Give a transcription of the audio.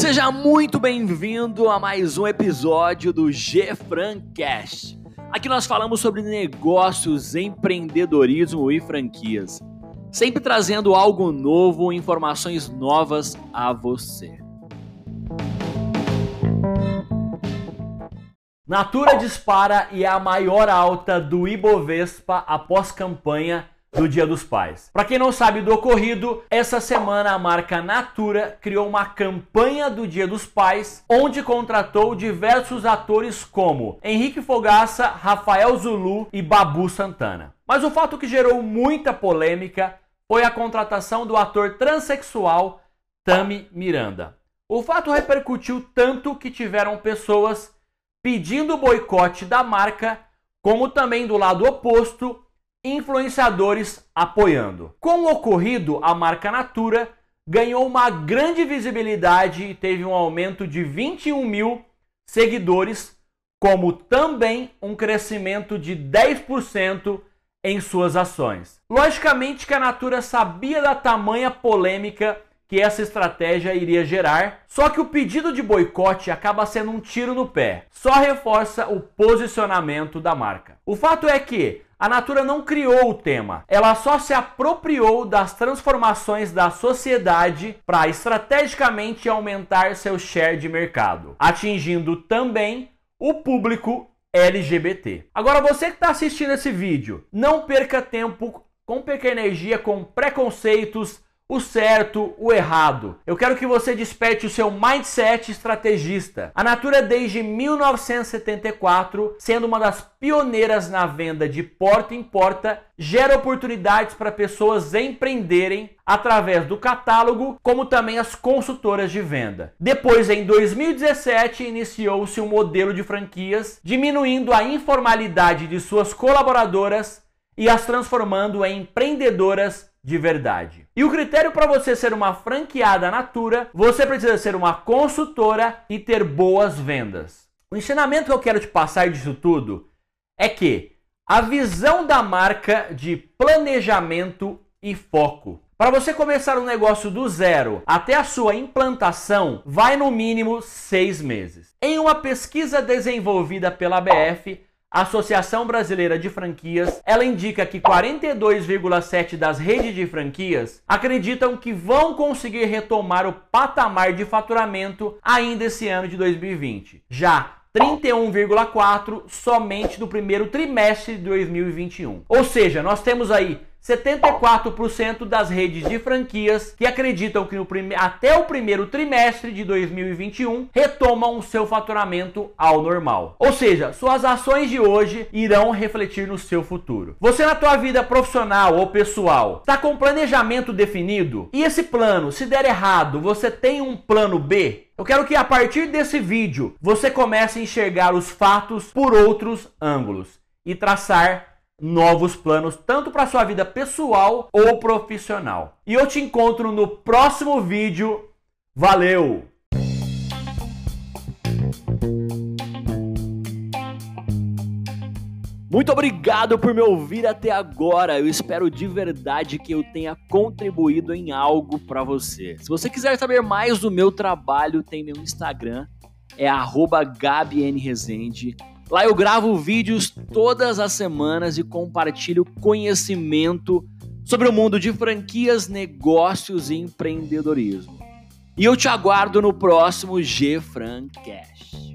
Seja muito bem-vindo a mais um episódio do G Francast. Aqui nós falamos sobre negócios, empreendedorismo e franquias, sempre trazendo algo novo, informações novas a você. Natura dispara e é a maior alta do Ibovespa após campanha do Dia dos Pais. Para quem não sabe do ocorrido, essa semana a marca Natura criou uma campanha do Dia dos Pais, onde contratou diversos atores como Henrique Fogaça, Rafael Zulu e Babu Santana. Mas o fato que gerou muita polêmica foi a contratação do ator transexual Tami Miranda. O fato repercutiu tanto que tiveram pessoas pedindo boicote da marca, como também do lado oposto influenciadores apoiando. Com o ocorrido, a marca Natura ganhou uma grande visibilidade e teve um aumento de 21 mil seguidores, como também um crescimento de 10% em suas ações. Logicamente que a Natura sabia da tamanha polêmica que essa estratégia iria gerar, só que o pedido de boicote acaba sendo um tiro no pé, só reforça o posicionamento da marca. O fato é que a Natura não criou o tema, ela só se apropriou das transformações da sociedade para estrategicamente aumentar seu share de mercado, atingindo também o público LGBT. Agora você que está assistindo esse vídeo, não perca tempo com perca energia com preconceitos o certo, o errado. Eu quero que você desperte o seu mindset estrategista. A Natura desde 1974, sendo uma das pioneiras na venda de porta em porta, gera oportunidades para pessoas empreenderem através do catálogo, como também as consultoras de venda. Depois, em 2017, iniciou-se um modelo de franquias, diminuindo a informalidade de suas colaboradoras e as transformando em empreendedoras de verdade. E o critério para você ser uma franqueada Natura, você precisa ser uma consultora e ter boas vendas. O ensinamento que eu quero te passar disso tudo é que a visão da marca de planejamento e foco. Para você começar um negócio do zero até a sua implantação, vai no mínimo seis meses. Em uma pesquisa desenvolvida pela BF, Associação Brasileira de Franquias, ela indica que 42,7 das redes de franquias acreditam que vão conseguir retomar o patamar de faturamento ainda esse ano de 2020. Já 31,4 somente no primeiro trimestre de 2021. Ou seja, nós temos aí 74% das redes de franquias que acreditam que prime... até o primeiro trimestre de 2021 retomam o seu faturamento ao normal. Ou seja, suas ações de hoje irão refletir no seu futuro. Você na tua vida profissional ou pessoal está com planejamento definido? E esse plano, se der errado, você tem um plano B? Eu quero que a partir desse vídeo você comece a enxergar os fatos por outros ângulos e traçar novos planos, tanto para sua vida pessoal ou profissional. E eu te encontro no próximo vídeo. Valeu! Muito obrigado por me ouvir até agora. Eu espero de verdade que eu tenha contribuído em algo para você. Se você quiser saber mais do meu trabalho, tem meu Instagram, é @gabienrezende. Lá eu gravo vídeos todas as semanas e compartilho conhecimento sobre o mundo de franquias, negócios e empreendedorismo. E eu te aguardo no próximo G Francast.